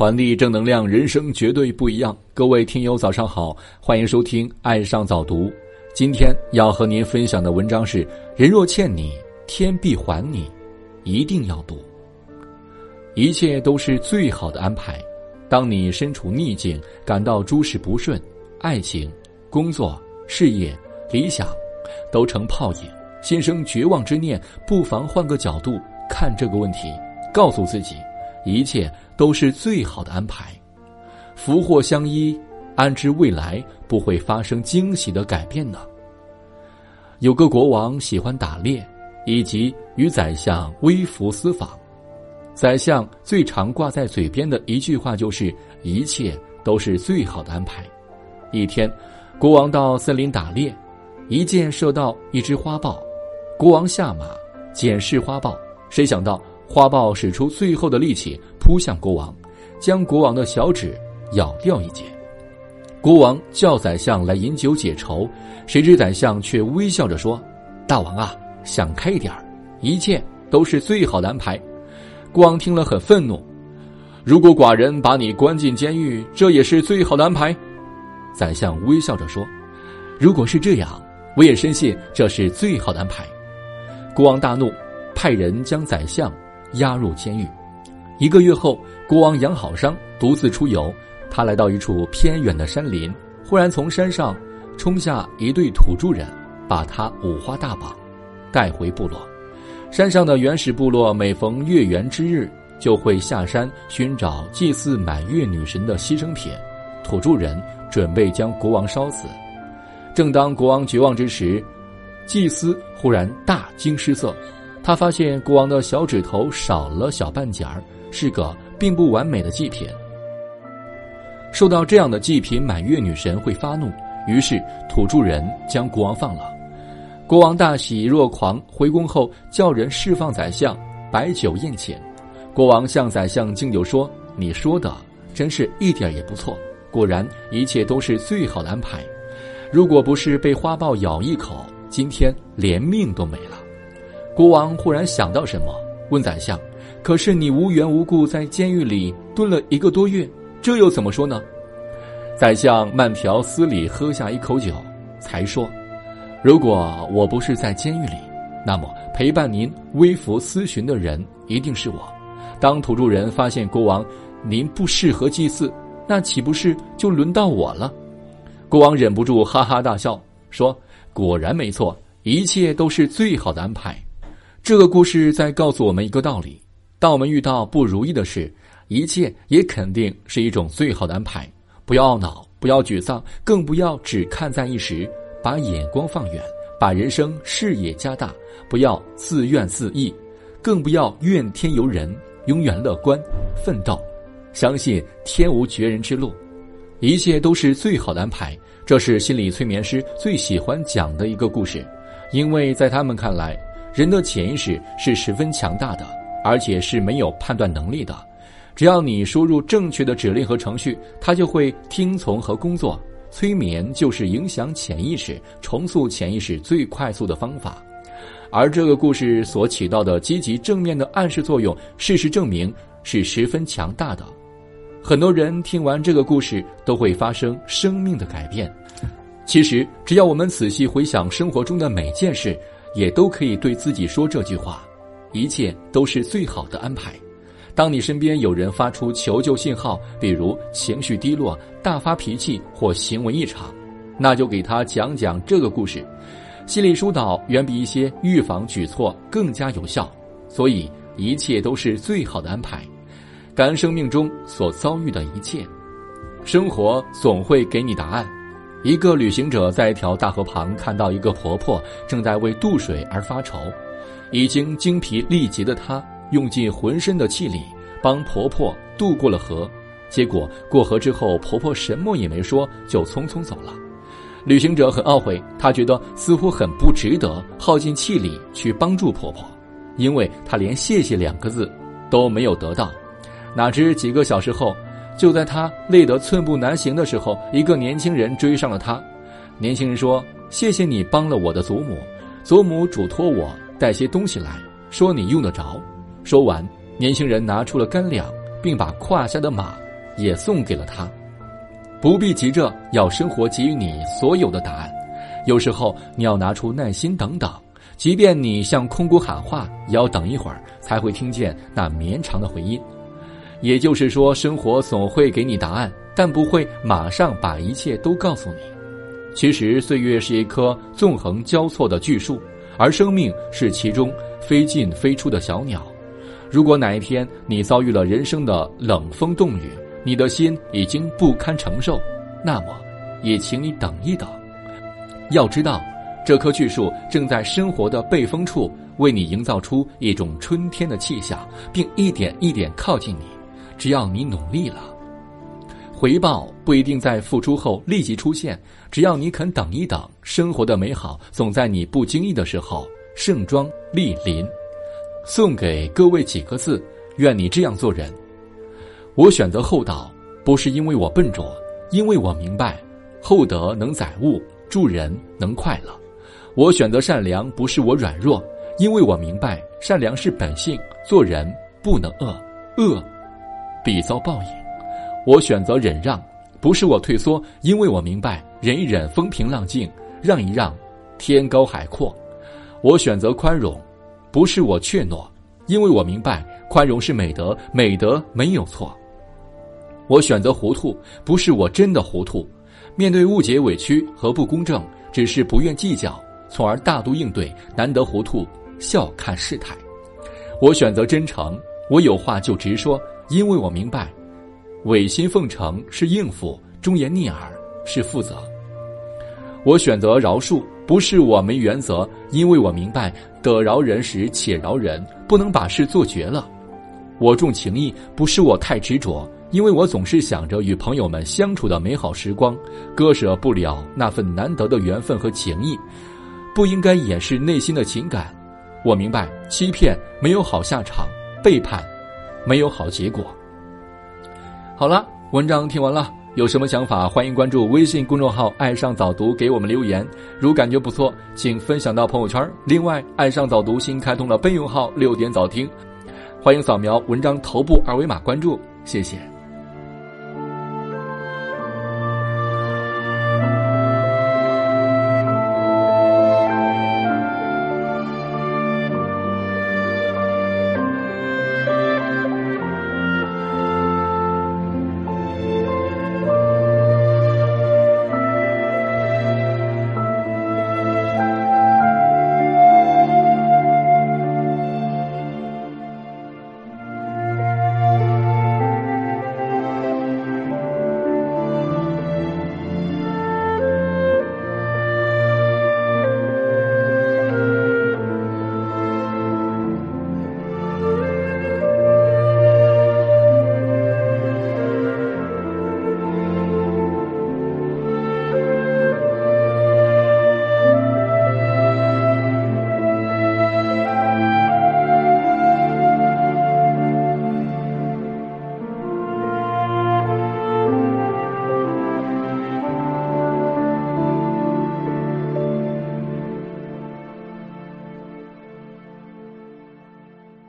传递正能量，人生绝对不一样。各位听友，早上好，欢迎收听《爱上早读》。今天要和您分享的文章是：人若欠你，天必还你，一定要读。一切都是最好的安排。当你身处逆境，感到诸事不顺，爱情、工作、事业、理想都成泡影，心生绝望之念，不妨换个角度看这个问题，告诉自己。一切都是最好的安排，福祸相依，安知未来不会发生惊喜的改变呢？有个国王喜欢打猎，以及与宰相微服私访。宰相最常挂在嘴边的一句话就是：“一切都是最好的安排。”一天，国王到森林打猎，一箭射到一只花豹，国王下马检视花豹，谁想到？花豹使出最后的力气扑向国王，将国王的小指咬掉一截。国王叫宰相来饮酒解愁，谁知宰相却微笑着说：“大王啊，想开一点一切都是最好的安排。”国王听了很愤怒：“如果寡人把你关进监狱，这也是最好的安排？”宰相微笑着说：“如果是这样，我也深信这是最好的安排。”国王大怒，派人将宰相。押入监狱。一个月后，国王养好伤，独自出游。他来到一处偏远的山林，忽然从山上冲下一对土著人，把他五花大绑，带回部落。山上的原始部落每逢月圆之日，就会下山寻找祭祀满月女神的牺牲品。土著人准备将国王烧死。正当国王绝望之时，祭司忽然大惊失色。他发现国王的小指头少了小半截儿，是个并不完美的祭品。受到这样的祭品，满月女神会发怒，于是土著人将国王放了。国王大喜若狂，回宫后叫人释放宰相，摆酒宴请。国王向宰相敬酒说：“你说的真是一点也不错，果然一切都是最好的安排。如果不是被花豹咬一口，今天连命都没了。”国王忽然想到什么，问宰相：“可是你无缘无故在监狱里蹲了一个多月，这又怎么说呢？”宰相慢条斯理喝下一口酒，才说：“如果我不是在监狱里，那么陪伴您微服私巡的人一定是我。当土著人发现国王您不适合祭祀，那岂不是就轮到我了？”国王忍不住哈哈大笑，说：“果然没错，一切都是最好的安排。”这个故事在告诉我们一个道理：当我们遇到不如意的事，一切也肯定是一种最好的安排。不要懊恼，不要沮丧，更不要只看在一时，把眼光放远，把人生视野加大。不要自怨自艾，更不要怨天尤人。永远乐观，奋斗，相信天无绝人之路，一切都是最好的安排。这是心理催眠师最喜欢讲的一个故事，因为在他们看来。人的潜意识是十分强大的，而且是没有判断能力的。只要你输入正确的指令和程序，它就会听从和工作。催眠就是影响潜意识、重塑潜意识最快速的方法。而这个故事所起到的积极正面的暗示作用，事实证明是十分强大的。很多人听完这个故事都会发生生命的改变。其实，只要我们仔细回想生活中的每件事。也都可以对自己说这句话：一切都是最好的安排。当你身边有人发出求救信号，比如情绪低落、大发脾气或行为异常，那就给他讲讲这个故事。心理疏导远比一些预防举措更加有效。所以，一切都是最好的安排。感恩生命中所遭遇的一切，生活总会给你答案。一个旅行者在一条大河旁看到一个婆婆正在为渡水而发愁，已经精疲力竭的她用尽浑身的气力帮婆婆渡过了河，结果过河之后，婆婆什么也没说就匆匆走了。旅行者很懊悔，他觉得似乎很不值得耗尽气力去帮助婆婆，因为他连谢谢两个字都没有得到。哪知几个小时后。就在他累得寸步难行的时候，一个年轻人追上了他。年轻人说：“谢谢你帮了我的祖母，祖母嘱托我带些东西来，说你用得着。”说完，年轻人拿出了干粮，并把胯下的马也送给了他。不必急着要生活给予你所有的答案，有时候你要拿出耐心等等，即便你向空谷喊话，也要等一会儿才会听见那绵长的回音。也就是说，生活总会给你答案，但不会马上把一切都告诉你。其实，岁月是一棵纵横交错的巨树，而生命是其中飞进飞出的小鸟。如果哪一天你遭遇了人生的冷风冻雨，你的心已经不堪承受，那么，也请你等一等。要知道，这棵巨树正在生活的背风处为你营造出一种春天的气象，并一点一点靠近你。只要你努力了，回报不一定在付出后立即出现。只要你肯等一等，生活的美好总在你不经意的时候盛装莅临。送给各位几个字：愿你这样做人。我选择厚道，不是因为我笨拙，因为我明白，厚德能载物，助人能快乐。我选择善良，不是我软弱，因为我明白，善良是本性，做人不能恶，恶必遭报应。我选择忍让，不是我退缩，因为我明白，忍一忍风平浪静，让一让天高海阔。我选择宽容，不是我怯懦，因为我明白，宽容是美德，美德没有错。我选择糊涂，不是我真的糊涂。面对误解、委屈和不公正，只是不愿计较，从而大度应对。难得糊涂，笑看事态。我选择真诚，我有话就直说，因为我明白，违心奉承是应付，忠言逆耳是负责。我选择饶恕，不是我没原则，因为我明白，得饶人时且饶人，不能把事做绝了。我重情义，不是我太执着。因为我总是想着与朋友们相处的美好时光，割舍不了那份难得的缘分和情谊，不应该掩饰内心的情感。我明白，欺骗没有好下场，背叛没有好结果。好了，文章听完了，有什么想法，欢迎关注微信公众号“爱上早读”，给我们留言。如感觉不错，请分享到朋友圈。另外，爱上早读新开通了备用号“六点早听”，欢迎扫描文章头部二维码关注。谢谢。